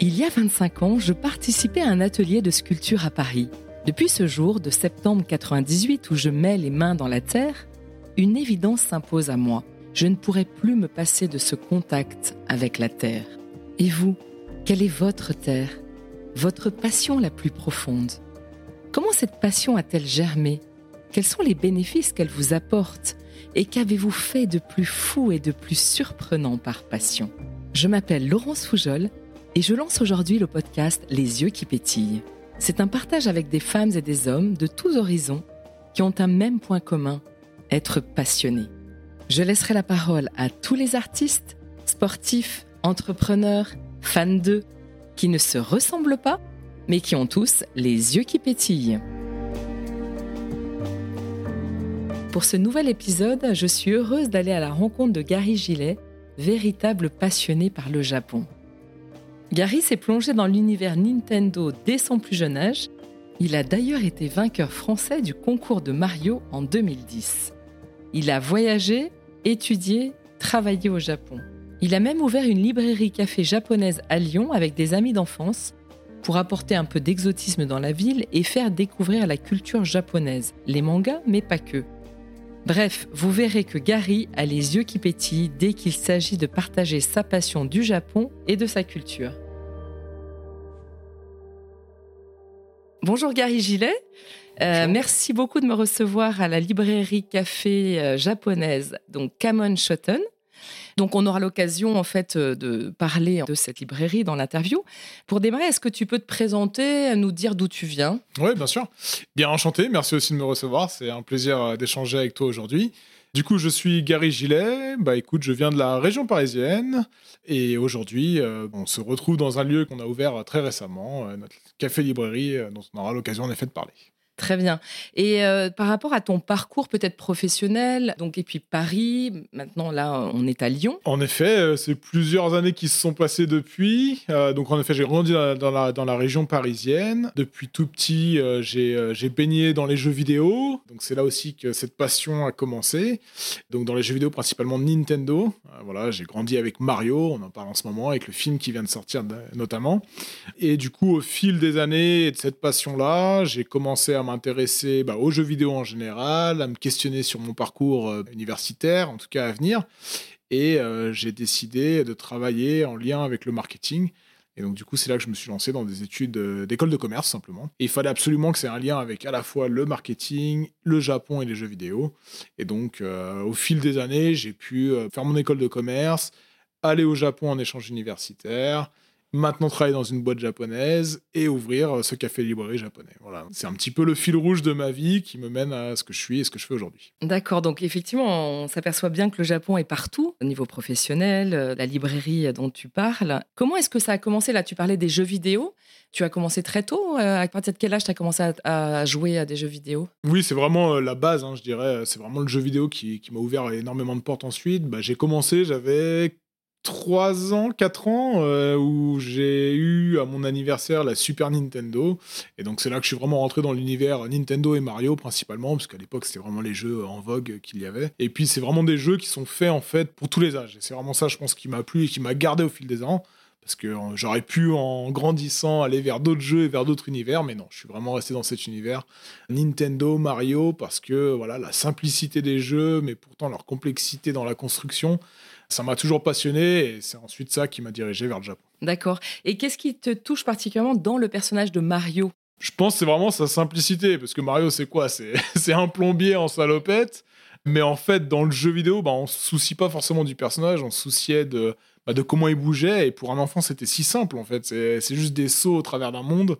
Il y a 25 ans, je participais à un atelier de sculpture à Paris. Depuis ce jour de septembre 98 où je mets les mains dans la terre, une évidence s'impose à moi. Je ne pourrai plus me passer de ce contact avec la terre. Et vous, quelle est votre terre? Votre passion la plus profonde? Comment cette passion a-t-elle germé? Quels sont les bénéfices qu'elle vous apporte? Et qu'avez-vous fait de plus fou et de plus surprenant par passion? Je m'appelle Laurence Foujol et je lance aujourd'hui le podcast Les yeux qui pétillent. C'est un partage avec des femmes et des hommes de tous horizons qui ont un même point commun, être passionnés. Je laisserai la parole à tous les artistes, sportifs, entrepreneurs, fans d'eux, qui ne se ressemblent pas, mais qui ont tous les yeux qui pétillent. Pour ce nouvel épisode, je suis heureuse d'aller à la rencontre de Gary Gillet, véritable passionné par le Japon. Gary s'est plongé dans l'univers Nintendo dès son plus jeune âge. Il a d'ailleurs été vainqueur français du concours de Mario en 2010. Il a voyagé, étudié, travaillé au Japon. Il a même ouvert une librairie café japonaise à Lyon avec des amis d'enfance pour apporter un peu d'exotisme dans la ville et faire découvrir la culture japonaise, les mangas, mais pas que. Bref, vous verrez que Gary a les yeux qui pétillent dès qu'il s'agit de partager sa passion du Japon et de sa culture. Bonjour Gary Gillet. Euh, merci beaucoup de me recevoir à la librairie café euh, japonaise, donc Kamon Shoten. Donc, on aura l'occasion, en fait, euh, de parler de cette librairie dans l'interview. Pour démarrer, est-ce que tu peux te présenter, nous dire d'où tu viens? Oui, bien sûr. Bien enchanté. Merci aussi de me recevoir. C'est un plaisir euh, d'échanger avec toi aujourd'hui. Du coup, je suis Gary Gillet. Bah, écoute, je viens de la région parisienne et aujourd'hui, euh, on se retrouve dans un lieu qu'on a ouvert très récemment, notre café-librairie, dont on aura l'occasion en effet de parler. Très bien. Et euh, par rapport à ton parcours peut-être professionnel, donc et puis Paris, maintenant là on est à Lyon. En effet, euh, c'est plusieurs années qui se sont passées depuis. Euh, donc en effet, j'ai grandi dans la, dans la, région parisienne. Depuis tout petit, j'ai baigné dans les jeux vidéo. Donc c'est là aussi que cette passion a commencé. Donc dans les jeux vidéo principalement Nintendo. voilà, j'ai grandi avec Mario, on en parle en ce moment, avec le film qui vient de sortir notamment. Et du coup, au fil des années de cette passion-là, j'ai commencé à m'intéresser bah, aux jeux vidéo en général, à me questionner sur mon parcours euh, universitaire, en tout cas à venir. Et euh, j'ai décidé de travailler en lien avec le marketing. Et donc, du coup, c'est là que je me suis lancé dans des études euh, d'école de commerce, simplement. Il fallait absolument que c'est un lien avec à la fois le marketing, le Japon et les jeux vidéo. Et donc, au fil des années, j'ai pu faire mon école de commerce, aller au Japon en échange universitaire, maintenant travailler dans une boîte japonaise et ouvrir ce café librairie japonais. Voilà, c'est un petit peu le fil rouge de ma vie qui me mène à ce que je suis et ce que je fais aujourd'hui. D'accord, donc effectivement, on s'aperçoit bien que le Japon est partout au niveau professionnel, euh, la librairie dont tu parles. Comment est-ce que ça a commencé? Là Tu parlais des jeux vidéo. Tu as commencé très tôt. Euh, à partir de quel âge tu as commencé à, jouer à des jeux vidéo? Oui, c'est vraiment euh, la base, hein, je dirais. C'est vraiment le jeu vidéo qui, qui m'a ouvert énormément de portes ensuite. Bah, j'ai commencé, j'avais 3 ans, 4 ans, euh, où j'ai eu à mon anniversaire la Super Nintendo. Et donc c'est là que je suis vraiment rentré dans l'univers Nintendo et Mario principalement, parce qu'à l'époque c'était vraiment les jeux en vogue qu'il y avait. Et puis c'est vraiment des jeux qui sont faits en fait pour tous les âges. Et c'est vraiment ça, je pense, qui m'a plu et qui m'a gardé au fil des ans. Parce que euh, j'aurais pu, en grandissant, aller vers d'autres jeux et vers d'autres univers, mais non, je suis vraiment resté dans cet univers Nintendo, Mario, parce que voilà, la simplicité des jeux, mais pourtant leur complexité dans la construction, ça m'a toujours passionné et c'est ensuite ça qui m'a dirigé vers le Japon. D'accord. Et qu'est-ce qui te touche particulièrement dans le personnage de Mario? Je pense que c'est vraiment sa simplicité, parce que Mario, c'est quoi? C'est un plombier en salopette. Mais en fait, dans le jeu vidéo, bah, on se soucie pas forcément du personnage, on se souciait de, bah, de comment il bougeait. Et pour un enfant, c'était si simple, en fait. C'est juste des sauts au travers d'un monde.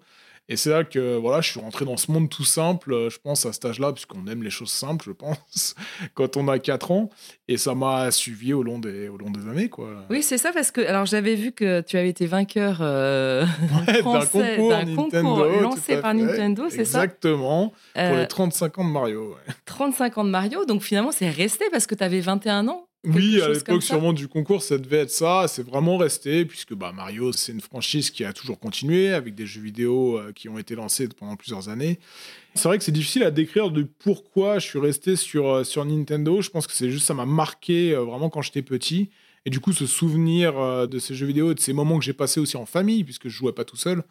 Et c'est là que voilà, je suis rentré dans ce monde tout simple, euh, je pense, à cet âge-là, puisqu'on aime les choses simples, je pense, quand on a 4 ans. Et ça m'a suivi au long des, au long des années. Quoi. Oui, c'est ça, parce que alors j'avais vu que tu avais été vainqueur euh, d'un concours, concours lancé par Nintendo, c'est ça Exactement, pour les 35 euh, ans de Mario. 35 ans de Mario, donc finalement, c'est resté parce que tu avais 21 ans Oui, à l'époque, sûrement du concours, ça devait être ça. C'est vraiment resté, puisque bah, Mario, c'est une franchise qui a toujours continué, avec des jeux vidéo euh, qui ont été lancés pendant plusieurs années. C'est vrai que c'est difficile à décrire de pourquoi je suis resté sur, euh, sur Nintendo. Je pense que c'est juste ça m'a marqué euh, vraiment quand j'étais petit. Et du coup, ce souvenir de ces jeux vidéo et de ces moments que j'ai passés aussi en famille, puisque je jouais pas tout seul,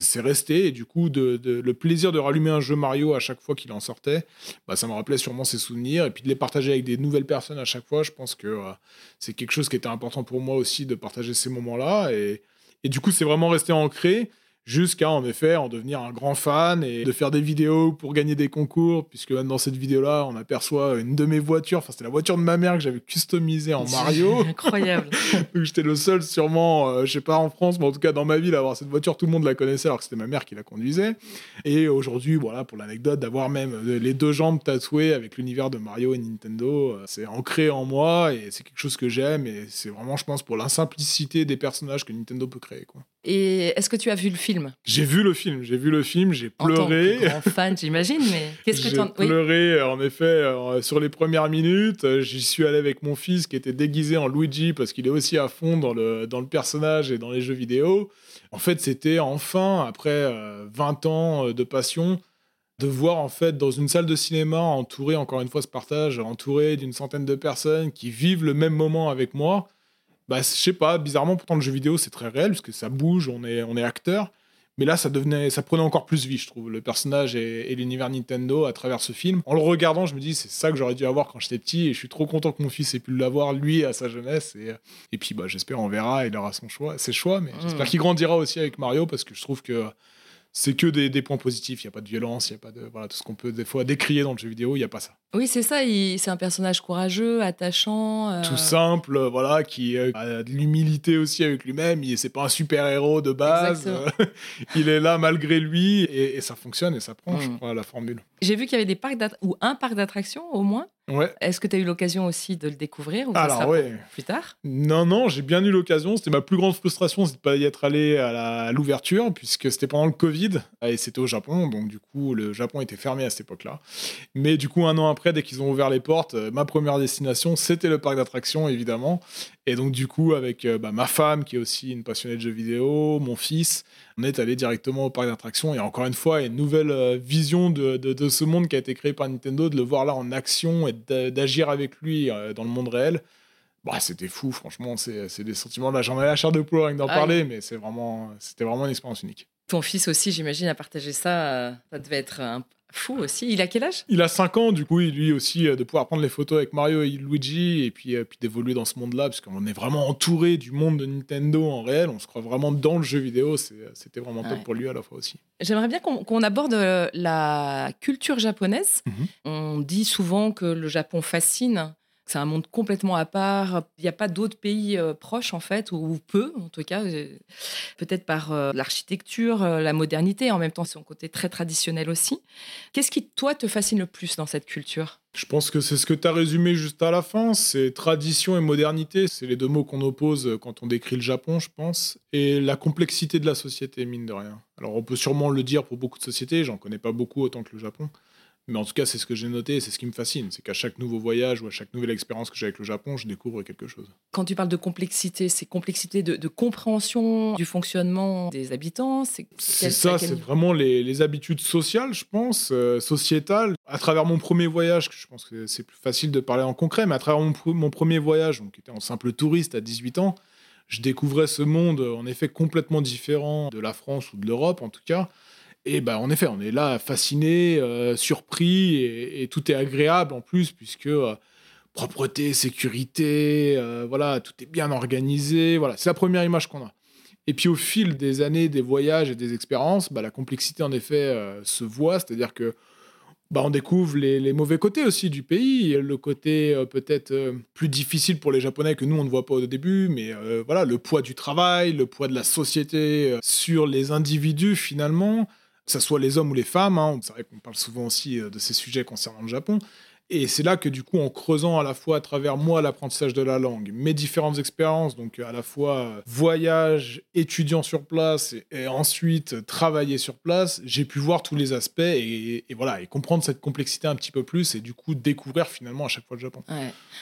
c'est resté. Et du coup, le plaisir de rallumer un jeu Mario à chaque fois qu'il en sortait, bah, ça me rappelait sûrement ses souvenirs. Et puis de les partager avec des nouvelles personnes à chaque fois, je pense que euh, c'est quelque chose qui était important pour moi aussi de partager ces moments-là. Et du coup, c'est vraiment resté ancré jusqu'à en effet en devenir un grand fan et de faire des vidéos pour gagner des concours, puisque dans cette vidéo-là, on aperçoit une de mes voitures, enfin c'était la voiture de ma mère que j'avais customisée en Mario. Incroyable. Donc j'étais le seul sûrement, euh, je sais pas en France, mais en tout cas dans ma ville, à avoir cette voiture, tout le monde la connaissait alors que c'était ma mère qui la conduisait. Et aujourd'hui, voilà, pour l'anecdote, d'avoir même euh, les deux jambes tatouées avec l'univers de Mario et Nintendo, euh, c'est ancré en moi et c'est quelque chose que j'aime et c'est vraiment, je pense, pour l'insimplicité des personnages que Nintendo peut créer. Quoi. Et est-ce que tu as vu le film? J'ai vu le film, j'ai vu le film, j'ai pleuré. En tant que grand fan, j'imagine, mais qu'est-ce que tu J'ai pleuré, en effet, euh, sur les premières minutes. Euh, j'y suis allé avec mon fils qui était déguisé en Luigi parce qu'il est aussi à fond dans le, dans le personnage et dans les jeux vidéo. En fait, c'était enfin, après 20 euh, ans de passion, de voir en fait dans une salle de cinéma entouré, encore une fois ce partage, entouré d'une centaine de personnes qui vivent le même moment avec moi bah, je sais pas, bizarrement, pourtant le jeu vidéo c'est très réel, parce que ça bouge, on est, on est acteur. Mais là, ça devenait, ça prenait encore plus vie, je trouve, le personnage et, l'univers Nintendo à travers ce film. En le regardant, je me dis, c'est ça que j'aurais dû avoir quand j'étais petit, et je suis trop content que mon fils ait pu l'avoir, lui, à sa jeunesse. Et, et puis, bah, j'espère, on verra, il aura son choix, ses choix, mais j'espère mmh. qu'il grandira aussi avec Mario, parce que je trouve que c'est que des, points positifs. Il n'y a pas de violence, il n'y a pas de. Voilà, tout ce qu'on peut des fois décrier dans le jeu vidéo, il n'y a pas ça. Oui, c'est ça. C'est un personnage courageux, attachant. Euh, tout simple, voilà, qui a de l'humilité aussi avec lui-même. C'est pas un super-héros de base. il est là malgré lui et, ça fonctionne et ça prend, je mm. crois, la formule. J'ai vu qu'il y avait des parcs ou un parc d'attractions au moins. Ouais. Est-ce que tu as eu l'occasion aussi de le découvrir ou Alors, ouais. plus tard? Non, non, j'ai bien eu l'occasion. C'était ma plus grande frustration, c'est de pas y être allé à l'ouverture, puisque c'était pendant le Covid et c'était au Japon. Donc, du coup, le Japon était fermé à cette époque-là. Mais du coup, un an après, dès qu'ils ont ouvert les portes, euh, ma première destination, c'était le parc d'attractions, évidemment. Et donc, du coup, avec euh, bah, ma femme, qui est aussi une passionnée de jeux vidéo, mon fils, on est allé directement au parc d'attractions. Et encore une fois, une nouvelle euh, vision de, de, ce monde qui a été créé par Nintendo, de le voir là en action et d'agir avec lui euh, dans le monde réel. Bah, c'était fou, franchement, c'est des sentiments. Là, j'en ai la chair de poule rien d'en ah parler, mais c'est vraiment, c'était vraiment une expérience unique. Ton fils aussi, j'imagine, a partagé ça. Ça devait être un, Fou aussi. Il a quel âge? Il a 5 ans, du coup, lui aussi, euh, de pouvoir prendre les photos avec Mario et Luigi et puis, euh, puis d'évoluer dans ce monde-là, parce qu'on est vraiment entouré du monde de Nintendo en réel. On se croit vraiment dans le jeu vidéo. Euh, c'était vraiment top pour lui à la fois aussi. J'aimerais bien qu'on aborde la culture japonaise. Mhm. On dit souvent que le Japon fascine c'est un monde complètement à part. Il n'y a pas d'autres pays euh, proches, en fait, ou, peu, en tout cas, euh, peut-être par euh, l'architecture, la modernité, en même temps, son côté très traditionnel aussi. Qu'est-ce qui, toi, te fascine le plus dans cette culture? Je pense que c'est ce que tu as résumé juste à la fin, c'est tradition et modernité, c'est les deux mots qu'on oppose quand on décrit le Japon, je pense, et la complexité de la société, mine de rien. Alors on peut sûrement le dire pour beaucoup de sociétés, j'en connais pas beaucoup autant que le Japon, mais en tout cas, c'est ce que j'ai noté, c'est ce qui me fascine. C'est qu'à chaque nouveau voyage ou à chaque nouvelle expérience que j'ai avec le Japon, je découvre quelque chose. Quand tu parles de complexité, c'est complexité de, compréhension du fonctionnement des habitants C'est ça, c'est vraiment les, habitudes sociales, je pense, euh, sociétales. À travers mon premier voyage, je pense que c'est plus facile de parler en concret, mais à travers mon, mon premier voyage, donc, qui était en simple touriste à 18 ans, je découvrais ce monde en effet complètement différent de la France ou de l'Europe en tout cas. Et bah, en effet, on est là fasciné, euh, surpris, et, tout est agréable en plus, puisque euh, propreté, sécurité, euh, voilà, tout est bien organisé. Voilà, c'est la première image qu'on a. Et puis au fil des années, des voyages et des expériences, bah, la complexité en effet se voit, c'est-à-dire que bah, on découvre les, mauvais côtés aussi du pays, le côté peut-être plus difficile pour les Japonais que nous on ne voit pas au début, mais voilà le poids du travail, le poids de la société sur les individus finalement que ce soit les hommes ou les femmes. Hein. C'est vrai qu'on parle souvent aussi euh, de ces sujets concernant le Japon. Et c'est là que du coup, en creusant à la fois à travers moi l'apprentissage de la langue, mes différentes expériences, donc à la fois euh, voyage, étudiant sur place et, ensuite travailler sur place, j'ai pu voir tous les aspects et, voilà et comprendre cette complexité un petit peu plus et du coup découvrir finalement à chaque fois le Japon.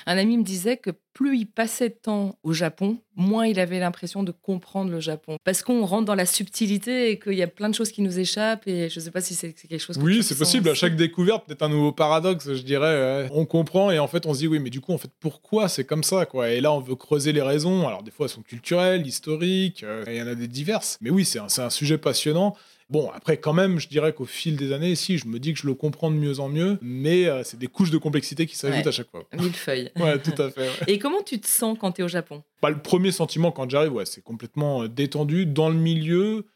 Un ami me disait que plus il passait de temps au Japon, moins il avait l'impression de comprendre le Japon. Parce qu'on rentre dans la subtilité et qu'il y a plein de choses qui nous échappent. Et je ne sais pas si c'est quelque chose que Oui, c'est possible. À chaque découverte, peut-être un nouveau paradoxe, je dirais. On comprend et en fait, on se dit, oui, mais du coup, en fait, pourquoi c'est comme ça quoi? Et là, on veut creuser les raisons. Alors, des fois, elles sont culturelles, historiques, euh, il y en a des diverses. Mais oui, c'est un, un sujet passionnant. Bon, après, quand même, je dirais qu'au fil des années, si, je me dis que je le comprends de mieux en mieux, mais euh, c'est des couches de complexité qui s'ajoutent à chaque fois. Mille feuilles. ouais, tout à fait. Et comment tu te sens quand tu es au Japon? Bah, Le premier sentiment quand j'arrive, ouais, c'est complètement euh, détendu dans le milieu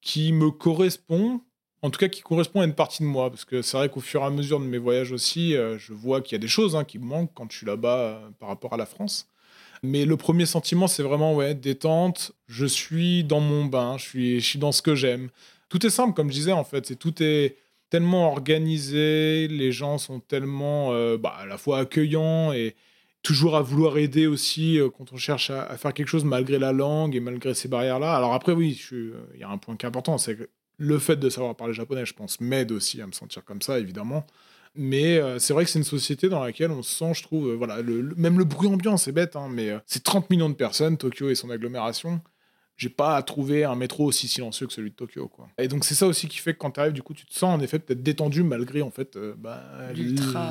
qui me correspond, en tout cas qui correspond à une partie de moi, parce que c'est vrai qu'au fur et à mesure de mes voyages aussi, euh, je vois qu'il y a des choses hein, qui me manquent quand je suis là-bas par rapport à la France. Mais le premier sentiment, c'est vraiment ouais, détente. Je suis dans mon bain, je suis, je suis dans ce que j'aime tout est simple, comme je disais, en fait. C'est tout est tellement organisé, les gens sont tellement euh, bah, à la fois accueillants et toujours à vouloir aider aussi euh, quand on cherche à, faire quelque chose malgré la langue et malgré ces barrières-là. Alors après, oui, euh, il y a un point qui est important, c'est que le fait de savoir parler japonais, je pense, m'aide aussi à me sentir comme ça, évidemment. Mais c'est vrai que c'est une société dans laquelle on se sent, je trouve, voilà, même le bruit ambiant, c'est bête, hein, mais c'est 30 millions de personnes, Tokyo et son agglomération j'ai pas trouvé un métro aussi silencieux que celui de Tokyo quoi. Et donc c'est ça aussi qui fait que quand tu arrives du coup tu te sens en effet peut-être détendu malgré en fait euh, bah,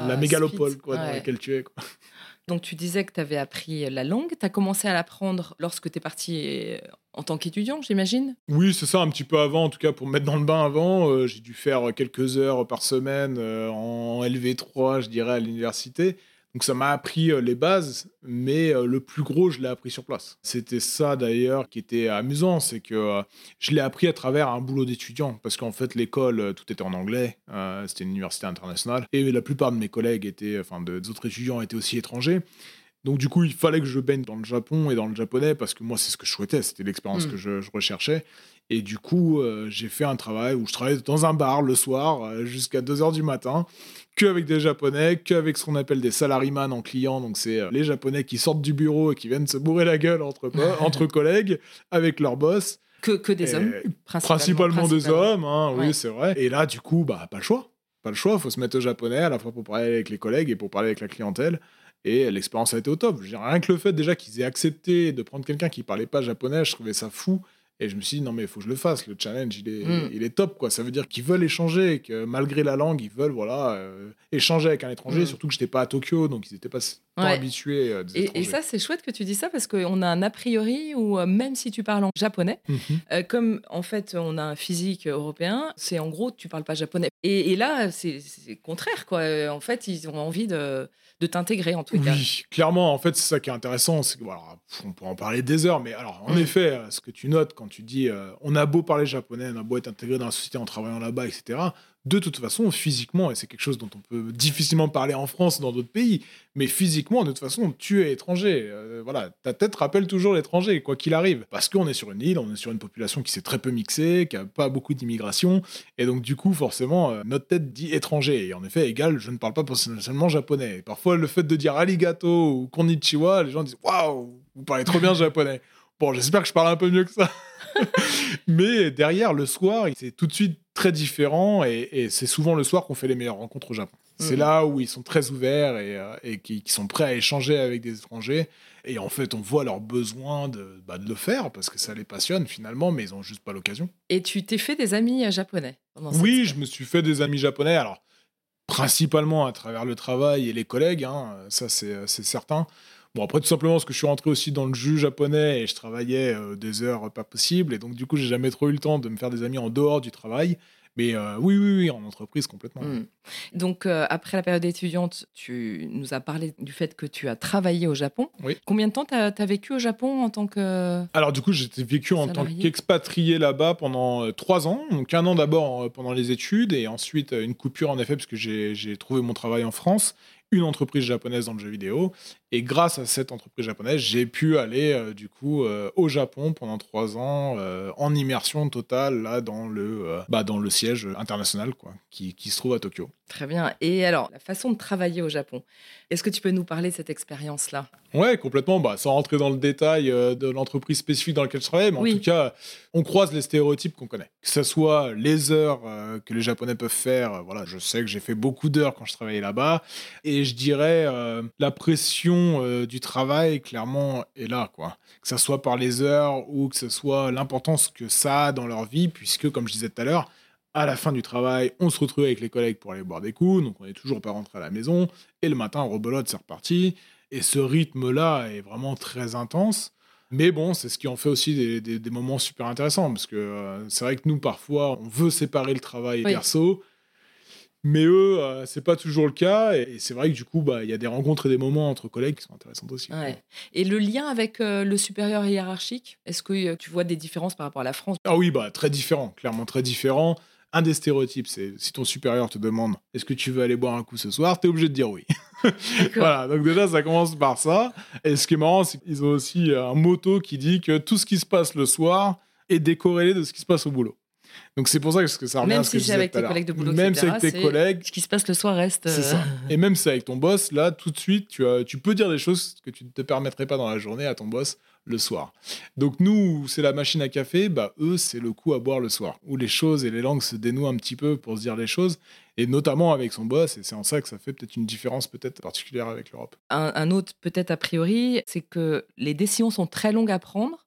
la mégalopole quoi, dans laquelle tu es quoi. Donc tu disais que tu avais appris la langue, tu as commencé à l'apprendre lorsque tu es parti euh, en tant qu'étudiant, j'imagine? Oui, c'est ça, un petit peu avant, en tout cas pour me mettre dans le bain avant. Euh, j'ai dû faire quelques heures par semaine en LV3, je dirais, à l'université. Donc ça m'a appris euh, les bases, mais euh, le plus gros, je l'ai appris sur place. C'était ça d'ailleurs qui était amusant, c'est que euh, je l'ai appris à travers un boulot d'étudiant, parce qu'en fait l'école, tout était en anglais, c'était une université internationale, et la plupart de mes collègues étaient, enfin des autres étudiants étaient aussi étrangers. Donc du coup, il fallait que je baigne dans le Japon et dans le japonais, parce que moi, c'est ce que je souhaitais, c'était l'expérience mm. que je, recherchais. Et du coup, j'ai fait un travail où je travaillais dans un bar le soir jusqu'à 2h du matin que avec des Japonais, qu'avec ce qu'on appelle des salaryman en client. Donc, c'est euh, les Japonais qui sortent du bureau et qui viennent se bourrer la gueule entre, entre collègues avec leur boss. Que, que des hommes Principalement, des hommes, hein, oui, c'est vrai. Et là, du coup, bah, pas le choix. Pas le choix, il faut se mettre au japonais à la fois pour parler avec les collègues et pour parler avec la clientèle. Et l'expérience a été au top. rien que le fait déjà qu'ils aient accepté de prendre quelqu'un qui parlait pas japonais, je trouvais ça fou. Et je me suis dit, non, mais il faut que je le fasse. Le challenge, il est, hmm. il est top. quoi. Ça veut dire qu'ils veulent échanger, que malgré la langue, ils veulent voilà, euh, échanger avec un étranger. Hmm. Surtout que je n'étais pas à Tokyo, donc ils n'étaient pas, habitués. Euh, des et, et, ça, c'est chouette que tu dis ça parce qu'on a un a priori où, euh, même si tu parles en japonais, mhm. comme en fait, on a un physique européen, c'est en gros, tu parles pas japonais. Et, et là, c'est contraire. quoi. En fait, ils ont envie de de t'intégrer en tout cas. Oui, clairement, en fait, c'est ça qui est intéressant. C'est voilà, on pourrait en parler des heures, mais alors, en mm. effet, euh, ce que tu notes quand tu dis euh, on a beau parler japonais, on a beau être intégré dans la société en travaillant là-bas, etc., de toute façon, physiquement, et c'est quelque chose dont on peut difficilement parler en France, dans d'autres pays, mais physiquement, de toute façon, tu es étranger. Euh, voilà, ta tête rappelle toujours l'étranger, quoi qu'il arrive. Parce qu'on est sur une île, on est sur une population qui s'est très peu mixée, qui a pas beaucoup d'immigration, et donc du coup, forcément, euh, notre tête dit étranger. Et en effet, égal, je ne parle pas personnellement japonais. parfois, le fait de dire arigato ou konnichiwa, les gens disent waouh, vous parlez trop bien japonais. Bon, j'espère que je parle un peu mieux que ça. Mais derrière, le soir, c'est tout de suite très différent et, c'est souvent le soir qu'on fait les meilleures rencontres au Japon. C'est mhm. là où ils sont très ouverts et, euh, qui, sont prêts à échanger avec des étrangers. Et en fait, on voit leur besoin de, bah, de le faire parce que ça les passionne finalement, mais ils n'ont juste pas l'occasion. Et tu t'es fait des amis euh, japonais Oui, je me suis fait des amis japonais. Alors, principalement à travers le travail et les collègues, hein, ça c'est certain. Bon, après, tout simplement parce que je suis rentré aussi dans le jus japonais et je travaillais euh, des heures pas possibles. Et donc, du coup, j'ai jamais trop eu le temps de me faire des amis en dehors du travail. Mais euh, oui, oui, oui, en entreprise complètement. Hmm. Donc, euh, après la période étudiante, tu nous as parlé du fait que tu as travaillé au Japon. Oui. Combien de temps tu as, vécu au Japon en tant que. Alors, du coup, j'ai vécu en tant qu'expatrié là-bas pendant trois ans. Donc, un an d'abord pendant les études et ensuite une coupure en effet, parce que j'ai trouvé mon travail en France une entreprise japonaise dans le jeu vidéo. Et grâce à cette entreprise japonaise, j'ai pu aller euh, du coup euh, au Japon pendant trois ans euh, en immersion totale là dans le bah, dans le siège international quoi, qui, qui, se trouve à Tokyo. Très bien. Et alors la façon de travailler au Japon, est-ce que tu peux nous parler de cette expérience là Ouais, complètement. Bah, sans rentrer dans le détail de l'entreprise spécifique dans laquelle je travaille, mais en tout cas, on croise les stéréotypes qu'on connaît. Que ce soit les heures que les Japonais peuvent faire. voilà, je sais que j'ai fait beaucoup d'heures quand je travaillais là-bas, et je dirais, euh, la pression euh, du travail, clairement, est là, quoi. Que ce soit par les heures ou que ce soit l'importance que ça a dans leur vie, puisque, comme je disais tout à l'heure, à la fin du travail, on se retrouve avec les collègues pour aller boire des coups, donc on n'est toujours pas rentré à la maison, et le matin, rebelote, c'est reparti. Et ce rythme-là est vraiment très intense. Mais bon, c'est ce qui en fait aussi des, moments super intéressants, parce que euh, c'est vrai que nous, parfois, on veut séparer le travail et perso, mais eux, euh, c'est pas toujours le cas. Et, c'est vrai que du coup, bah, il y a des rencontres et des moments entre collègues qui sont intéressants aussi. Et le lien avec euh, le supérieur hiérarchique, est-ce que tu vois des différences par rapport à la France? Ah oui, bah, très différent, clairement très différent. Un des stéréotypes, c'est si ton supérieur te demande est-ce que tu veux aller boire un coup ce soir, tu es obligé de dire oui. voilà, donc déjà, ça commence par ça. Et ce qui est marrant, c'est qu'ils ont aussi un motto qui dit que tout ce qui se passe le soir est décorrélé de ce qui se passe au boulot. Donc c'est pour ça que ça revient même à ce si que c'est avec tes collègues de boulot, même si avec tes collègues, ce qui se passe le soir reste. Ça. Euh, Et même si c'est avec ton boss, là, tout de suite, tu, as, tu peux dire des choses que tu ne te permettrais pas dans la journée à ton boss le soir. Donc nous, c'est la machine à café, bah eux, c'est le coup à boire le soir, où les choses et les langues se dénouent un petit peu pour se dire les choses, et notamment avec son boss, et c'est en ça que ça fait peut-être une différence peut-être particulière avec l'Europe. Un, autre peut-être a priori, c'est que les décisions sont très longues à prendre,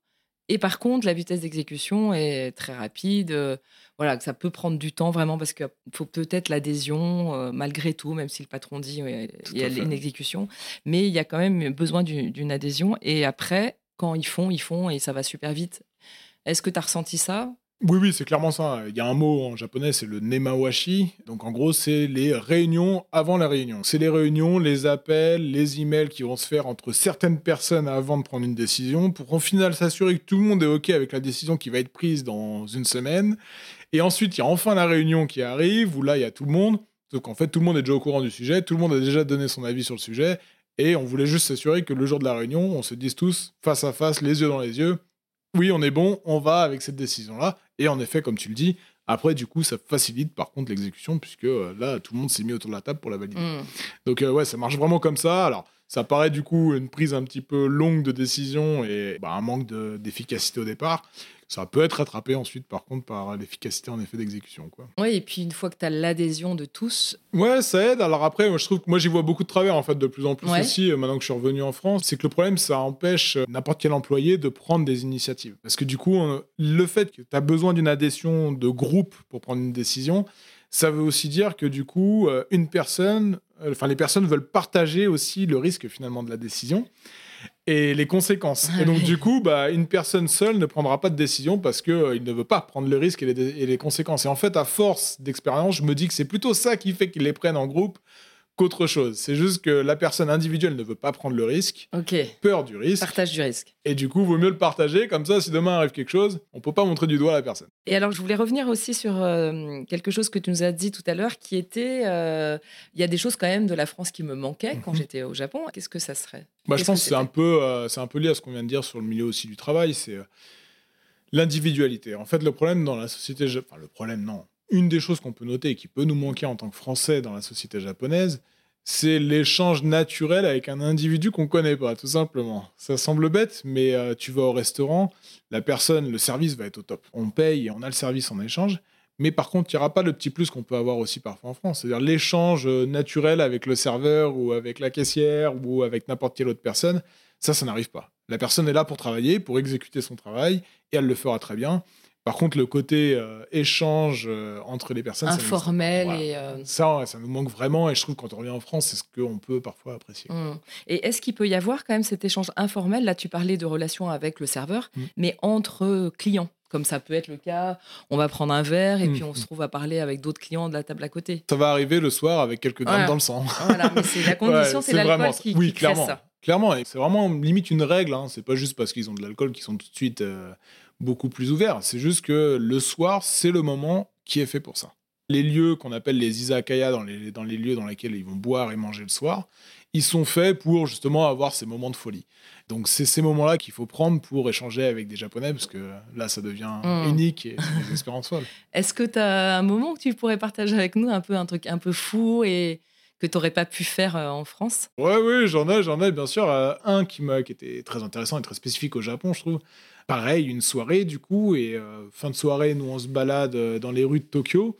et par contre, la vitesse d'exécution est très rapide. Euh, voilà, que ça peut prendre du temps vraiment parce qu'il faut peut-être l'adhésion euh, malgré tout, même si le patron dit il y a une exécution, mais il y a quand même besoin d'une adhésion. Et après, quand ils font, ils font et ça va super vite. Est-ce que tu as ressenti ça? Oui, oui, c'est clairement ça. Il y a un mot en japonais, c'est le nemawashi. Donc en gros, c'est les réunions avant la réunion. C'est les réunions, les appels, les emails qui vont se faire entre certaines personnes avant de prendre une décision pour au final s'assurer que tout le monde est OK avec la décision qui va être prise dans une semaine. Et ensuite, il y a enfin la réunion qui arrive où là, il y a tout le monde. Donc en fait, tout le monde est déjà au courant du sujet, tout le monde a déjà donné son avis sur le sujet. Et on voulait juste s'assurer que le jour de la réunion, on se dise tous face à face, les yeux dans les yeux, oui, on est bon, on va avec cette décision-là. Et en effet, comme tu le dis, après, du coup, ça facilite par contre l'exécution, puisque euh, là, tout le monde s'est mis autour de la table pour la valider. Mm. Donc, euh, ouais, ça marche vraiment comme ça. Alors, ça paraît du coup une prise un petit peu longue de décision et bah, un manque d'efficacité au départ. Ça peut être rattrapé ensuite, par contre, par l'efficacité en effet d'exécution. Oui, et puis une fois que tu as l'adhésion de tous. Ouais, ça aide. Alors après, moi, je trouve que moi, j'y vois beaucoup de travers, en fait, de plus en plus aussi, euh, maintenant que je suis revenu en France. C'est que le problème, ça empêche euh, n'importe quel employé de prendre des initiatives. Parce que du coup, le fait que tu as besoin d'une adhésion de groupe pour prendre une décision, ça veut aussi dire que du coup, euh, une personne, enfin, les personnes veulent partager aussi le risque finalement de la décision et les conséquences. Et donc, du coup, bah, une personne seule ne prendra pas de décision parce qu'il euh, ne veut pas prendre le risque et les, et les, conséquences. Et en fait, à force d'expérience, je me dis que c'est plutôt ça qui fait qu'ils les prennent en groupe qu'autre chose. C'est juste que la personne individuelle ne veut pas prendre le risque. Ok. Peur du risque. Partage du risque. Et du coup, vaut mieux le partager. Comme ça, si demain arrive quelque chose, on peut pas montrer du doigt à la personne. Et alors, je voulais revenir aussi sur euh, quelque chose que tu nous as dit tout à l'heure, qui était, euh, il y a des choses quand même de la France qui me manquaient quand mhm. j'étais au Japon. Qu'est-ce que ça serait? Bah, Je pense que, c'est un peu, euh, c'est un peu lié à ce qu'on vient de dire sur le milieu aussi du travail. C'est l'individualité. En fait, le problème dans la société, enfin le problème non. Une des choses qu'on peut noter et qui peut nous manquer en tant que Français dans la société japonaise, c'est l'échange naturel avec un individu qu'on connaît pas, tout simplement. Ça semble bête, mais euh, tu vas au restaurant, la personne, le service va être au top. On paye et on a le service en échange. Mais par contre, il n'y aura pas le petit plus qu'on peut avoir aussi parfois en France. C'est-à-dire l'échange euh, naturel avec le serveur ou avec la caissière ou avec n'importe quelle autre personne. Ça, ça n'arrive pas. La personne est là pour travailler, pour exécuter son travail, et elle le fera très bien. Par contre, le côté euh, échange euh, entre les personnes, informel et euh, ça, ça nous manque vraiment. Et je trouve que quand on revient en France, c'est ce qu'on peut parfois apprécier. Mmh. Et est-ce qu'il peut y avoir quand même cet échange informel? Là, tu parlais de relations avec le serveur, mmh. mais entre clients. Comme ça peut être le cas, on va prendre un verre et mmh. puis on se trouve à parler avec d'autres clients de la table à côté. Ça va arriver le soir avec quelques grammes dans le sang. Voilà, mais c'est la condition, c'est l'alcool qui, oui, clairement. ça. Clairement, c'est vraiment limite une règle. Hein. C'est pas juste parce qu'ils ont de l'alcool qu'ils sont tout de suite beaucoup plus ouvert. C'est juste que le soir, c'est le moment qui est fait pour ça. Les lieux qu'on appelle les izakaya, dans les, dans les lieux dans lesquels ils vont boire et manger le soir, ils sont faits pour justement avoir ces moments de folie. Donc c'est ces moments-là qu'il faut prendre pour échanger avec des Japonais, parce que là, ça devient mmh. unique et des espérances folles. Est-ce que tu as un moment que tu pourrais partager avec nous, un peu un truc un peu fou et que tu n'aurais pas pu faire euh, en France? Ouais, oui, j'en ai, j'en ai bien sûr. Euh, un qui, m'a, qui était très intéressant et très spécifique au Japon, je trouve pareil, une soirée du coup, et euh, fin de soirée, nous on se balade euh, dans les rues de Tokyo,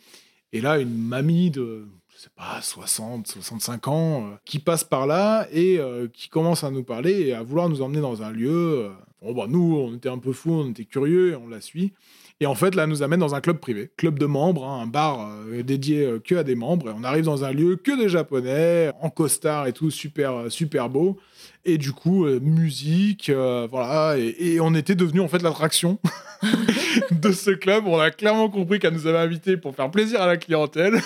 et là, une mamie de je sais pas, 60, 65 ans, qui passent par là et qui commencent à nous parler et à vouloir nous emmener dans un lieu. Bon, bah, nous, on était un peu fous, on était curieux et on la suit. Et en fait, là, nous amène dans un club privé, club de membres, hein, un bar euh, dédié euh, que à des membres. Et on arrive dans un lieu que des Japonais, en costard et tout, super, euh, super beau. Et du coup, musique, voilà. Et, on était devenu en fait l'attraction de ce club. On a clairement compris qu'elle nous avait invités pour faire plaisir à la clientèle.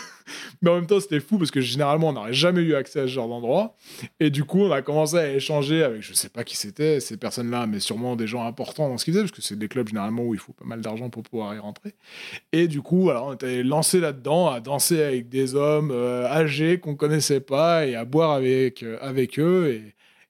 Mais en même temps, c'était fou parce que généralement, on n'aurait jamais eu accès à ce genre d'endroit. Et du coup, on a commencé à échanger avec, je sais pas qui c'était, ces personnes-là, mais sûrement des gens importants dans ce qu'ils faisaient, parce que c'est des clubs généralement où il faut pas mal d'argent pour pouvoir y rentrer. Et du coup, alors, on était lancé là-dedans à danser avec des hommes euh, âgés qu'on connaissait pas et à boire avec, euh, avec eux.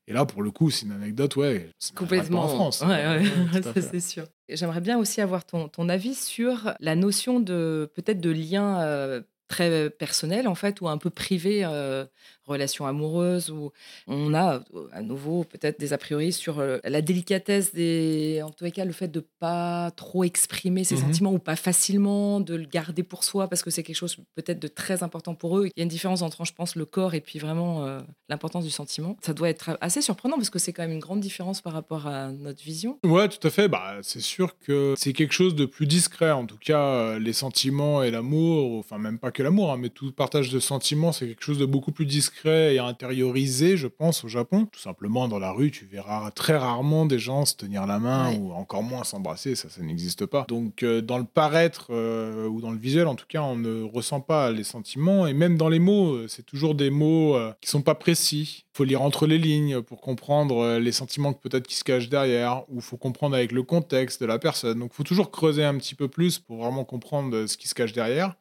Et là, pour le coup, c'est une anecdote, ouais. Complètement. En France. Ouais, ouais, c'est sûr. J'aimerais bien aussi avoir ton, ton, avis sur la notion de peut-être de lien euh, très personnel en fait ou un peu privé euh, relation amoureuse où on a euh, à nouveau peut-être des a priori sur la délicatesse des en tous les cas le fait de pas trop exprimer ses mmh sentiments ou pas facilement de le garder pour soi parce que c'est quelque chose peut-être de très important pour eux. Il y a une différence entre je pense le corps et puis vraiment l'importance du sentiment. Ça doit être assez surprenant parce que c'est quand même une grande différence par rapport à notre vision. Ouais tout à fait. Bah c'est sûr que c'est quelque chose de plus discret en tout cas les sentiments et l'amour enfin même pas que l'amour, hein, mais tout partage de sentiments, c'est quelque chose de beaucoup plus discret et intériorisé, je pense, au Japon. Tout simplement, dans la rue, tu verras très rarement des gens se tenir la main ou encore moins s'embrasser, ça, ça n'existe pas. Donc, euh, dans le paraître euh, ou dans le visuel, en tout cas, on ne ressent pas les sentiments. Et même dans les mots, euh, c'est toujours des mots qui sont pas précis. Il faut lire entre les lignes pour comprendre les sentiments que peut-être qui se cachent derrière, ou faut comprendre avec le contexte de la personne. Donc, faut toujours creuser un petit peu plus pour vraiment comprendre ce qui se cache derrière.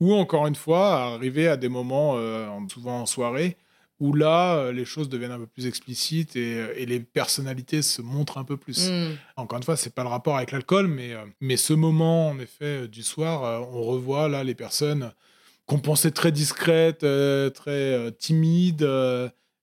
Ou encore une fois, arriver à des moments, euh, souvent en soirée, où là, euh, les choses deviennent un peu plus explicites et, euh, les personnalités se montrent un peu plus. Hmm. Encore une fois, c'est pas le rapport avec l'alcool, mais, mais ce moment, en effet, du soir, on revoit là les personnes qu'on pensait très discrètes, très timides,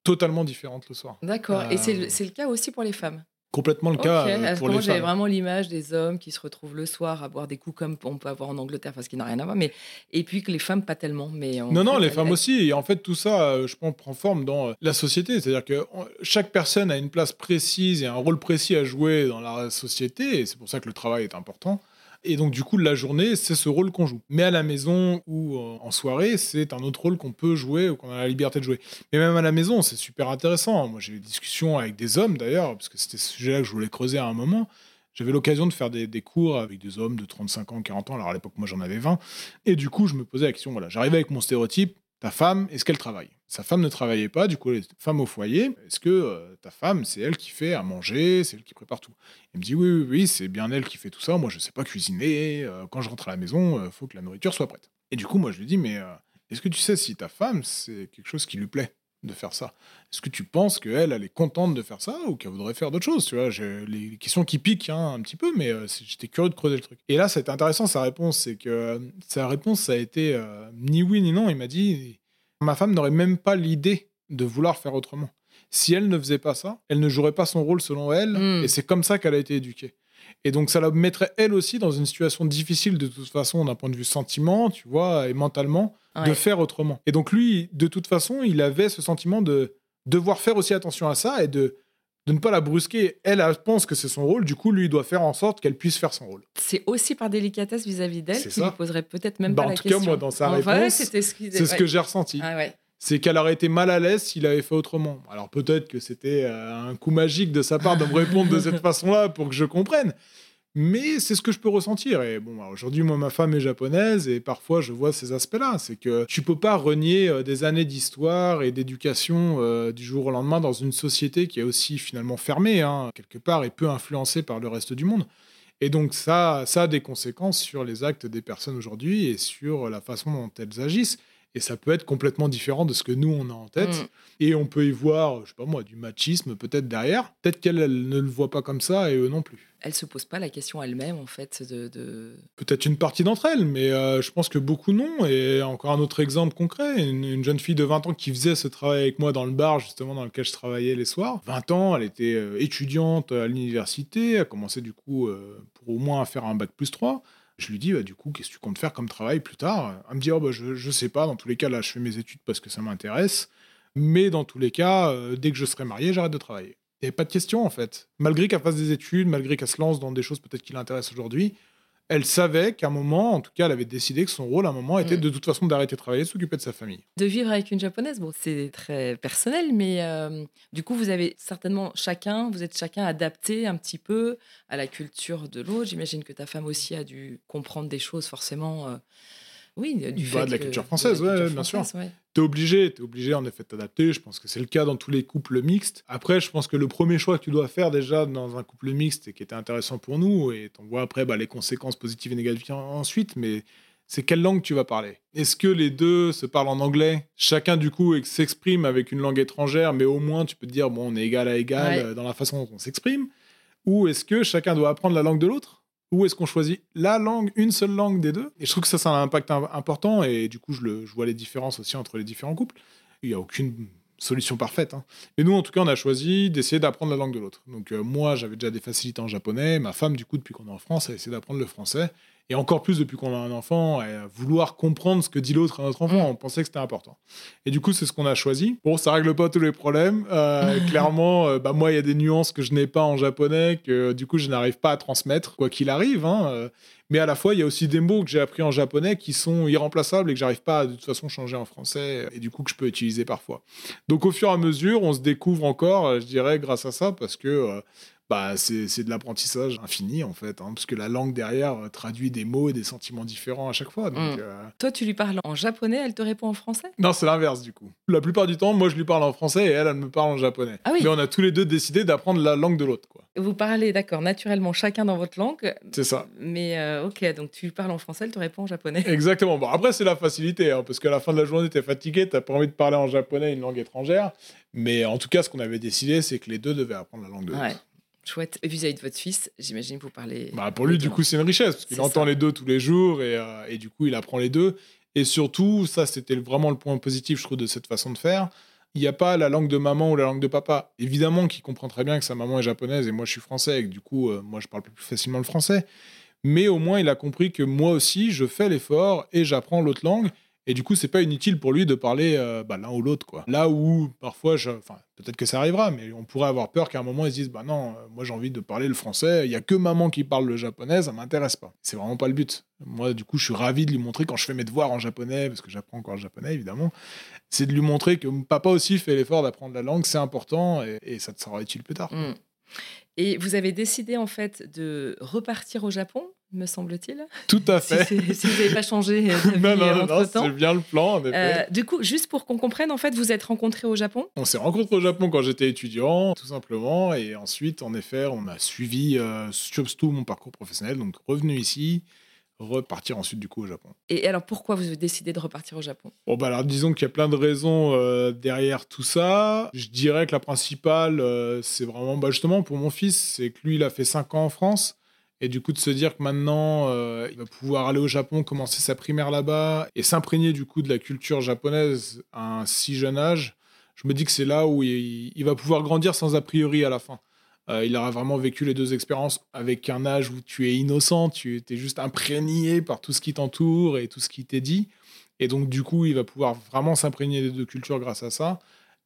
totalement différentes le soir. D'accord. Et c'est le cas aussi pour les femmes? Complètement le cas euh, pour les J'avais vraiment l'image des hommes qui se retrouvent le soir à boire des coups comme on peut avoir en Angleterre, parce qu'il n'a rien à voir. Mais et puis que les femmes pas tellement. Mais non, non, les femmes aussi. Et en fait, tout ça, euh, je pense, prend forme dans euh, la société. C'est-à-dire que chaque personne a une place précise et un rôle précis à jouer dans la société. Et c'est pour ça que le travail est important. Et donc, du coup, la journée, c'est ce rôle qu'on joue. Mais à la maison ou euh, en soirée, c'est un autre rôle qu'on peut jouer ou qu'on a la liberté de jouer. Mais même à la maison, c'est super intéressant. Moi, j'ai eu des discussions avec des hommes, d'ailleurs, parce que c'était ce sujet-là que je voulais creuser à un moment. J'avais l'occasion de faire des, cours avec des hommes de 35 ans, 40 ans. Alors, à l'époque, moi, j'en avais 20. Et du coup, je me posais la question, voilà, j'arrivais avec mon stéréotype. Ta femme, est-ce qu'elle travaille? Sa femme ne travaillait pas, du coup, elle est femme au foyer. Est-ce que euh, ta femme, c'est elle qui fait à manger, c'est elle qui prépare tout? Il me dit oui, oui, oui, c'est bien elle qui fait tout ça. Moi, je ne sais pas cuisiner. Euh, quand je rentre à la maison, il euh, faut que la nourriture soit prête. Et du coup, moi, je lui dis, mais est-ce que tu sais si ta femme, c'est quelque chose qui lui plaît? De faire ça Est-ce que tu penses qu'elle, elle est contente de faire ça ou qu'elle voudrait faire d'autres choses Tu vois, j'ai les questions qui piquent hein, un petit peu, mais j'étais curieux de creuser le truc. Et là, c'était intéressant sa réponse, c'est que sa réponse, ça a été ni oui ni non. Il m'a dit Ma femme n'aurait même pas l'idée de vouloir faire autrement. Si elle ne faisait pas ça, elle ne jouerait pas son rôle selon elle, hmm. et c'est comme ça qu'elle a été éduquée. Et donc ça la mettrait elle aussi dans une situation difficile de toute façon d'un point de vue sentiment, tu vois, et mentalement, de faire autrement. Et donc lui, de toute façon, il avait ce sentiment de devoir faire aussi attention à ça et de de ne pas la brusquer. Elle, elle pense que c'est son rôle, du coup, lui, doit faire en sorte qu'elle puisse faire son rôle. C'est aussi par délicatesse vis-à-vis d'elle qu'il lui poserait peut-être même bah, pas la question. En tout cas, moi, dans sa réponse, c'est ce, que j'ai ressenti. Ah c'est qu'elle aurait été mal à l'aise s'il avait fait autrement. Alors peut-être que c'était euh, un coup magique de sa part de me répondre de cette façon-là pour que je comprenne. Mais c'est ce que je peux ressentir. Et bon, aujourd'hui, moi, ma femme est japonaise et parfois je vois ces aspects-là. C'est que tu peux pas renier euh, des années d'histoire et d'éducation euh, du jour au lendemain dans une société qui est aussi finalement fermée, hein, quelque part, et peu influencée par le reste du monde. Et donc ça, ça a des conséquences sur les actes des personnes aujourd'hui et sur la façon dont elles agissent. Et ça peut être complètement différent de ce que nous, on a en tête. Mm. Et on peut y voir, je sais pas moi, du machisme peut-être derrière. Peut-être qu'elle ne le voit pas comme ça et eux non plus. Elle se pose pas la question elle-même, en fait. de, Peut-être une partie d'entre elles, mais euh, je pense que beaucoup non. Et encore un autre exemple concret, une, jeune fille de 20 ans qui faisait ce travail avec moi dans le bar, justement, dans lequel je travaillais les soirs. 20 ans, elle était euh, étudiante à l'université, a commencé du coup euh, pour au moins faire un bac plus 3 Je lui dis, bah, du coup, qu'est-ce que tu comptes faire comme travail plus tard? Elle me dit, oh, bah, je, je sais pas, dans tous les cas, là, je fais mes études parce que ça m'intéresse. Mais dans tous les cas, euh, dès que je serai marié, j'arrête de travailler. Il n'y avait pas de question, en fait. Malgré qu'elle fasse des études, malgré qu'elle se lance dans des choses peut-être qui l'intéressent aujourd'hui, elle savait qu'à un moment, en tout cas, elle avait décidé que son rôle à un moment était Mm. de toute façon d'arrêter de travailler, de s'occuper de sa famille. De vivre avec une japonaise, bon, c'est très personnel, mais euh, du coup, vous avez certainement chacun, vous êtes chacun adapté un petit peu à la culture de l'autre. J'imagine que ta femme aussi a dû comprendre des choses forcément. euh, oui, du Bah, fait de la culture française, la ouais, culture bien sûr. ouais. T'es obligé, t'es obligé en effet de t'adapter. Je pense que c'est le cas dans tous les couples mixtes. Après, je pense que le premier choix que tu dois faire déjà dans un couple mixte et qui était intéressant pour nous, et on voit après bah, les conséquences positives et négatives ensuite, mais c'est quelle langue tu vas parler? Est-ce que les deux se parlent en anglais? Chacun du coup s'exprime avec une langue étrangère, mais au moins tu peux te dire bon, on est égal à égal Ouais. euh, dans la façon dont on s'exprime. Ou est-ce que chacun doit apprendre la langue de l'autre? Ou est-ce qu'on choisit la langue, une seule langue des deux Et je trouve que ça, ça a un impact im- important. Et du coup, je vois les différences aussi entre les différents couples. Il n'y a aucune solution parfaite. hein. Et nous, en tout cas, on a choisi d'essayer d'apprendre la langue de l'autre. Donc, euh, moi, j'avais déjà des facilités en japonais. Ma femme, du coup, depuis qu'on est en France, a essayé d'apprendre le français. Et encore plus depuis qu'on a un enfant, vouloir comprendre ce que dit l'autre à notre enfant. On pensait que c'était important. Et du coup, c'est ce qu'on a choisi. Bon, ça règle pas tous les problèmes. Euh, clairement, euh, bah, moi, il y a des nuances que je n'ai pas en japonais, que du coup, je n'arrive pas à transmettre, quoi qu'il arrive. hein, euh. mais à la fois, il y a aussi des mots que j'ai appris en japonais qui sont irremplaçables et que j'arrive pas à, de toute façon changer en français et du coup que je peux utiliser parfois. Donc au fur et à mesure, on se découvre encore, euh, je dirais, grâce à ça, parce que euh, bah, c'est c'est de l'apprentissage infini en fait, hein, parce que la langue derrière euh, traduit des mots et des sentiments différents à chaque fois. Donc, Mm. euh, Toi, tu lui parles en japonais, elle te répond en français? Non, c'est l'inverse du coup. La plupart du temps, moi je lui parle en français et elle, elle me parle en japonais. Ah oui. Mais on a tous les deux décidé d'apprendre la langue de l'autre, quoi. Vous parlez, d'accord, naturellement, chacun dans votre langue. C'est ça. Mais euh, ok, donc tu lui parles en français, elle te répond en japonais. Exactement. Bon, après, c'est la facilité, hein, parce qu'à la fin de la journée, t'es fatigué, t'as pas envie de parler en japonais, une langue étrangère. Mais en tout cas, ce qu'on avait décidé, c'est que les deux devaient apprendre la langue de l'autre. Ouais. Chouette. Et vis-à-vis de votre fils, j'imagine que vous parlez. Bah, pour lui, du coup, c'est une richesse, parce qu'il entend ça. les deux tous les jours, et, euh, et du coup, il apprend les deux. Et surtout, ça, c'était vraiment le point positif, je trouve, de cette façon de faire. Il n'y a pas la langue de maman ou la langue de papa. Évidemment qu'il comprend très bien que sa maman est japonaise et moi, je suis français, et que du coup, euh, moi, je parle plus facilement le français. Mais au moins, il a compris que moi aussi, je fais l'effort et j'apprends l'autre langue. Et du coup, c'est pas inutile pour lui de parler euh, bah, l'un ou l'autre. quoi. Là où, parfois, je... enfin, peut-être que ça arrivera, mais on pourrait avoir peur qu'à un moment, ils se disent Bah non, euh, moi j'ai envie de parler le français, il y a que maman qui parle le japonais, ça m'intéresse pas. C'est vraiment pas le but. Moi, du coup, je suis ravi de lui montrer quand je fais mes devoirs en japonais, parce que j'apprends encore le japonais, évidemment, c'est de lui montrer que papa aussi fait l'effort d'apprendre la langue, c'est important et, ça te sera utile plus tard. Mm. Et vous avez décidé en fait de repartir au Japon, me semble-t-il. Tout à fait. si vous n'avez pas changé euh, non, non, non, non, c'est bien le plan, en effet. Euh, du coup, juste pour qu'on comprenne, en fait, vous êtes rencontrés au Japon? On s'est rencontrés au Japon quand j'étais étudiant, tout simplement. Et ensuite, en effet, on a suivi euh, surtout mon parcours professionnel. Donc, revenu ici, repartir ensuite, du coup, au Japon. Et alors, pourquoi vous avez décidé de repartir au Japon? Bon, bah alors, disons qu'il y a plein de raisons euh, derrière tout ça. Je dirais que la principale, euh, c'est vraiment, bah, justement, pour mon fils, c'est que lui, il a fait 5 ans en France. Et du coup, de se dire que maintenant, euh, il va pouvoir aller au Japon, commencer sa primaire là-bas et s'imprégner du coup de la culture japonaise à un si jeune âge, je me dis que c'est là où il, va pouvoir grandir sans a priori à la fin. Euh, il aura vraiment vécu les deux expériences avec un âge où tu es innocent, tu es juste imprégné par tout ce qui t'entoure et tout ce qui t'est dit. Et donc, du coup, il va pouvoir vraiment s'imprégner des deux cultures grâce à ça.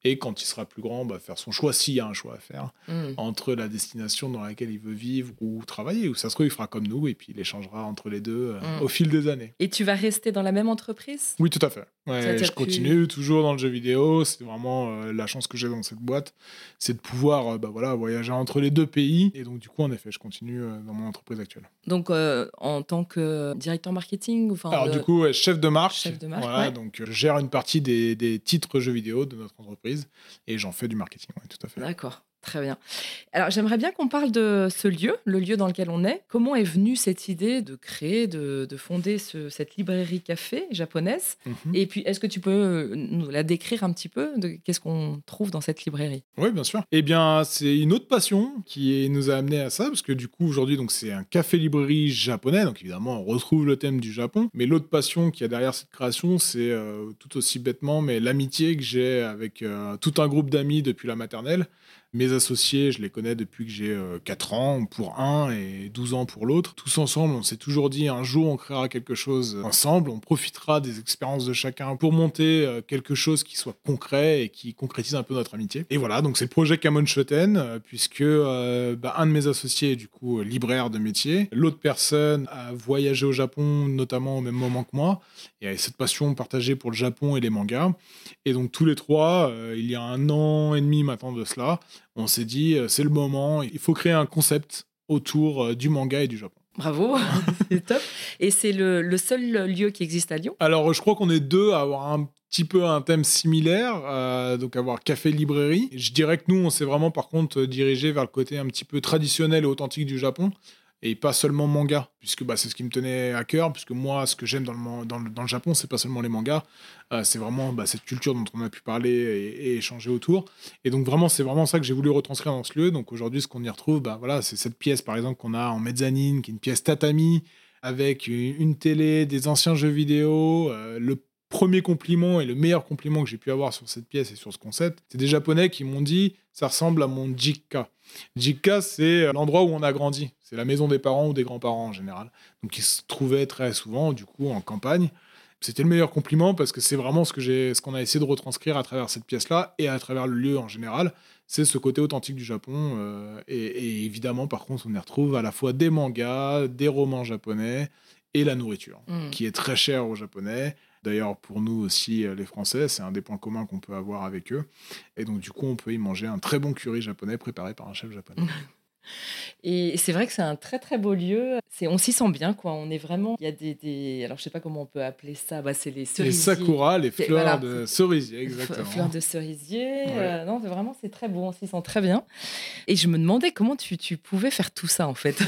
Et quand il sera plus grand, bah, faire son choix, s'il y a un choix à faire, Mm. entre la destination dans laquelle il veut vivre ou travailler. Ou ça se trouve, il fera comme nous et puis il échangera entre les deux euh, Mm. au fil des années. Et tu vas rester dans la même entreprise? Oui, tout à fait. Ouais, je continue toujours dans le jeu vidéo. C'est vraiment euh, la chance que j'ai dans cette boîte. C'est de pouvoir euh, bah, voilà, voyager entre les deux pays. Et donc, du coup, en effet, je continue euh, dans mon entreprise actuelle. Donc, en tant que directeur marketing enfin, Alors, de- du coup, ouais, chef de marque. Chef de marque, Voilà, ouais. donc, je gère une partie des, des titres jeux vidéo de notre entreprise. Et j'en fais du marketing, tout à fait. D'accord, très bien. Alors, j'aimerais bien qu'on parle de ce lieu, le lieu dans lequel on est. Comment est venue cette idée de créer, de, de fonder ce- cette librairie café japonaise? Mhm. Et puis, est-ce que tu peux euh, nous la décrire un petit peu de Qu'est-ce qu'on trouve dans cette librairie? Oui, bien sûr. Eh bien, c'est une autre passion qui nous a amené à ça, parce que du coup, aujourd'hui, donc c'est un café-librairie japonais, donc évidemment, on retrouve le thème du Japon. Mais l'autre passion qui y a derrière cette création, c'est euh, tout aussi bêtement, mais l'amitié que j'ai avec euh, tout un groupe d'amis depuis la maternelle. Mes associés, je les connais depuis que j'ai 4 ans pour un et 12 ans pour l'autre. Tous ensemble, on s'est toujours dit un jour on créera quelque chose ensemble, on profitera des expériences de chacun pour monter quelque chose qui soit concret et qui concrétise un peu notre amitié. Et voilà, donc c'est le projet Camon Schotten, puisque bah, un de mes associés est du coup libraire de métier, l'autre personne a voyagé au Japon notamment au même moment que moi, et a cette passion partagée pour le Japon et les mangas. Et donc tous les trois, euh, il y a un an et demi maintenant de cela, on s'est dit euh, c'est le moment, il faut créer un concept autour euh, du manga et du Japon. Bravo, c'est top. Et c'est le, seul lieu qui existe à Lyon? Alors je crois qu'on est deux à avoir un petit peu un thème similaire, donc avoir café-librairie. Je dirais que nous, on s'est vraiment par contre dirigé vers le côté un petit peu traditionnel et authentique du Japon et pas seulement manga, puisque bah, c'est ce qui me tenait à cœur, puisque moi, ce que j'aime dans le, dans, le, dans le Japon, c'est pas seulement les mangas, euh, c'est vraiment bah, cette culture dont on a pu parler et, échanger autour. Et donc vraiment, c'est vraiment ça que j'ai voulu retranscrire dans ce lieu. Donc aujourd'hui, ce qu'on y retrouve, bah, voilà, c'est cette pièce, par exemple, qu'on a en mezzanine, qui est une pièce tatami, avec une, télé, des anciens jeux vidéo, euh, le premier compliment et le meilleur compliment que j'ai pu avoir sur cette pièce et sur ce concept, c'est des Japonais qui m'ont dit ça ressemble à mon Jikka. Jikka, c'est l'endroit où on a grandi. C'est la maison des parents ou des grands-parents en général. Donc ils se trouvaient très souvent, du coup, en campagne. C'était le meilleur compliment parce que c'est vraiment ce que j'ai, ce qu'on a essayé de retranscrire à travers cette pièce-là et à travers le lieu en général. C'est ce côté authentique du Japon. Euh, et, évidemment, par contre, on y retrouve à la fois des mangas, des romans japonais et la nourriture, mm. qui est très chère aux Japonais. D'ailleurs, pour nous aussi, euh, les Français, c'est un des points communs qu'on peut avoir avec eux. Et donc, du coup, on peut y manger un très bon curry japonais préparé par un chef japonais. Et c'est vrai que c'est un très très beau lieu. C'est, on s'y sent bien, quoi. On est vraiment. Il y a des, des, alors je sais pas comment on peut appeler ça. Bah, c'est les cerisiers. Les sakura, les fleurs de cerisier, exactement. Fleurs de cerisier. Euh, non, vraiment, c'est très beau. On s'y sent très bien. Et je me demandais comment tu, tu pouvais faire tout ça en fait.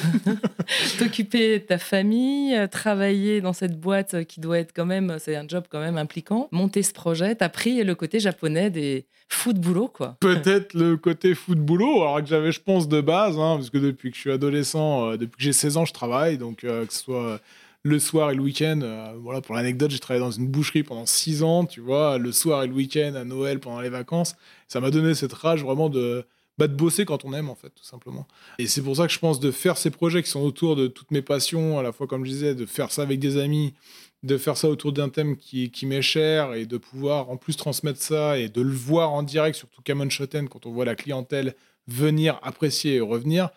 T'occuper de ta famille, euh, travailler dans cette boîte qui doit être quand même, c'est un job quand même impliquant. Monter ce projet. T'as pris le côté japonais des foot boulot, quoi. Peut-être le côté foot boulot, alors que j'avais, je pense, de base, hein, parce que depuis que je suis adolescent, euh, depuis que j'ai 16 ans, je travaille, donc euh, que ce soit le soir et le week-end. Euh, voilà, pour l'anecdote, j'ai travaillé dans une boucherie pendant 6 ans, tu vois, le soir et le week-end, à Noël, pendant les vacances. Ça m'a donné cette rage vraiment de, bah, de bosser quand on aime, en fait, tout simplement. Et c'est pour ça que je pense de faire ces projets qui sont autour de toutes mes passions, à la fois, comme je disais, de faire ça avec des amis, de faire ça autour d'un thème qui, qui m'est cher et de pouvoir en plus transmettre ça et de le voir en direct, surtout Camon Shoten, quand on voit la clientèle venir apprécier et revenir,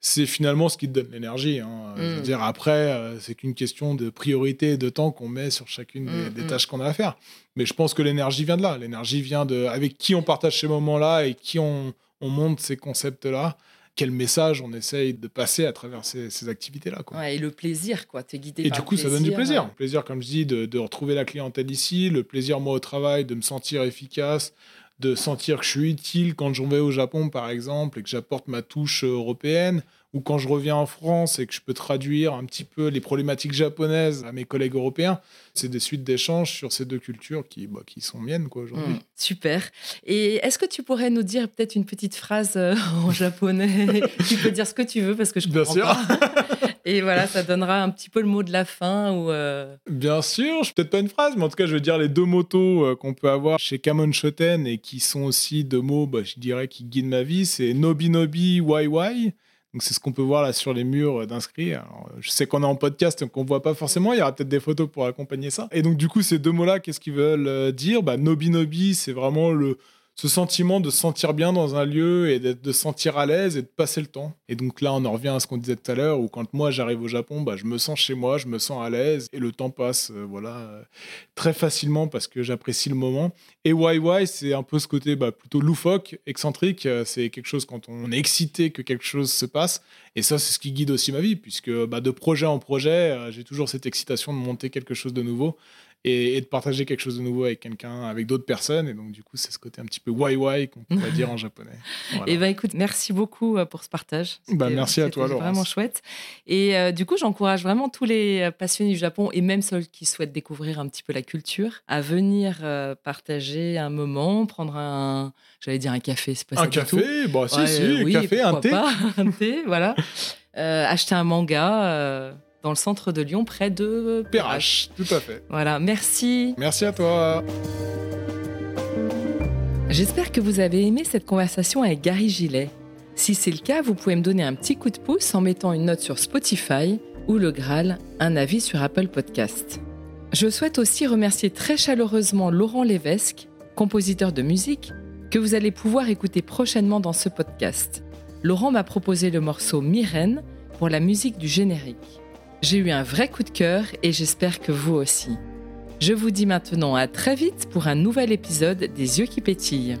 c'est finalement ce qui te donne l'énergie. Hein. Je veux mm. dire, après, euh, c'est qu'une question de priorité et de temps qu'on met sur chacune des, mm, mm. tâches qu'on a à faire. Mais je pense que l'énergie vient de là. L'énergie vient de avec qui on partage ces moments-là et qui on, on monte ces concepts-là quel message on essaye de passer à travers ces, activités-là. et le plaisir, quoi. es guidé Et du coup, ça donne du plaisir. Le plaisir, comme je dis, de, de, retrouver la clientèle ici, le plaisir, moi, au travail, de me sentir efficace, de sentir que je suis utile quand je vais au Japon, par exemple, et que j'apporte ma touche européenne, ou quand je reviens en France et que je peux traduire un petit peu les problématiques japonaises à mes collègues européens, c'est des suites d'échanges sur ces deux cultures qui, bah, qui sont miennes quoi aujourd'hui. Mmh, super. Et est-ce que tu pourrais nous dire peut-être une petite phrase euh, en japonais? Tu peux dire ce que tu veux parce que je comprends Bien sûr. Et voilà, ça donnera un petit peu le mot de la fin ou. Euh, Bien sûr, peut-être pas une phrase, mais en tout cas, je veux dire les deux motos euh, qu'on peut avoir chez Kamon Shoten et qui sont aussi deux mots, bah, je dirais, qui guident ma vie, c'est Nobi Nobi Wai Wai donc c'est ce qu'on peut voir là sur les murs d'inscrits. Je sais qu'on est en podcast, donc on voit pas forcément. Il y aura peut-être des photos pour accompagner ça. Et donc du coup, ces deux mots-là, qu'est-ce qu'ils veulent euh, dire? Bah Nobi Nobi, c'est vraiment le ce sentiment de se sentir bien dans un lieu et de se sentir à l'aise et de passer le temps. Et donc là, on en revient à ce qu'on disait tout à l'heure, où quand moi j'arrive au Japon, bah, je me sens chez moi, je me sens à l'aise et le temps passe euh, voilà, euh, très facilement parce que j'apprécie le moment. Et YY, c'est un peu ce côté bah, plutôt loufoque, excentrique. Euh, c'est quelque chose quand on est excité que quelque chose se passe. Et ça, c'est ce qui guide aussi ma vie, puisque bah, de projet en projet, j'ai toujours cette excitation de monter quelque chose de nouveau et, de partager quelque chose de nouveau avec quelqu'un, avec d'autres personnes. Et donc, du coup, c'est ce côté un petit peu why qu'on pourrait dire en japonais. Et ben écoute, merci beaucoup euh, pour ce partage. Bah, merci à toi, Laurence. vraiment chouette. Et euh, du coup, j'encourage vraiment tous les euh, passionnés du Japon et même ceux qui souhaitent découvrir un petit peu la culture à venir partager un moment, prendre un, j'allais dire un café, c'est pas un café, bah, si, si, un café, un thé. un thé, voilà. acheter un manga dans le centre de Lyon, près de Perrache. Tout à fait. Voilà, merci. Merci à toi. J'espère que vous avez aimé cette conversation avec Gary Gillet. Si c'est le cas, vous pouvez me donner un petit coup de pouce en mettant une note sur Spotify ou le Graal, un avis sur Apple Podcast. Je souhaite aussi remercier très chaleureusement Laurent Lévesque, compositeur de musique, que vous allez pouvoir écouter prochainement dans ce podcast. Laurent m'a proposé le morceau Myrène pour la musique du générique. J'ai eu un vrai coup de cœur et j'espère que vous aussi. Je vous dis maintenant à très vite pour un nouvel épisode des yeux qui pétillent.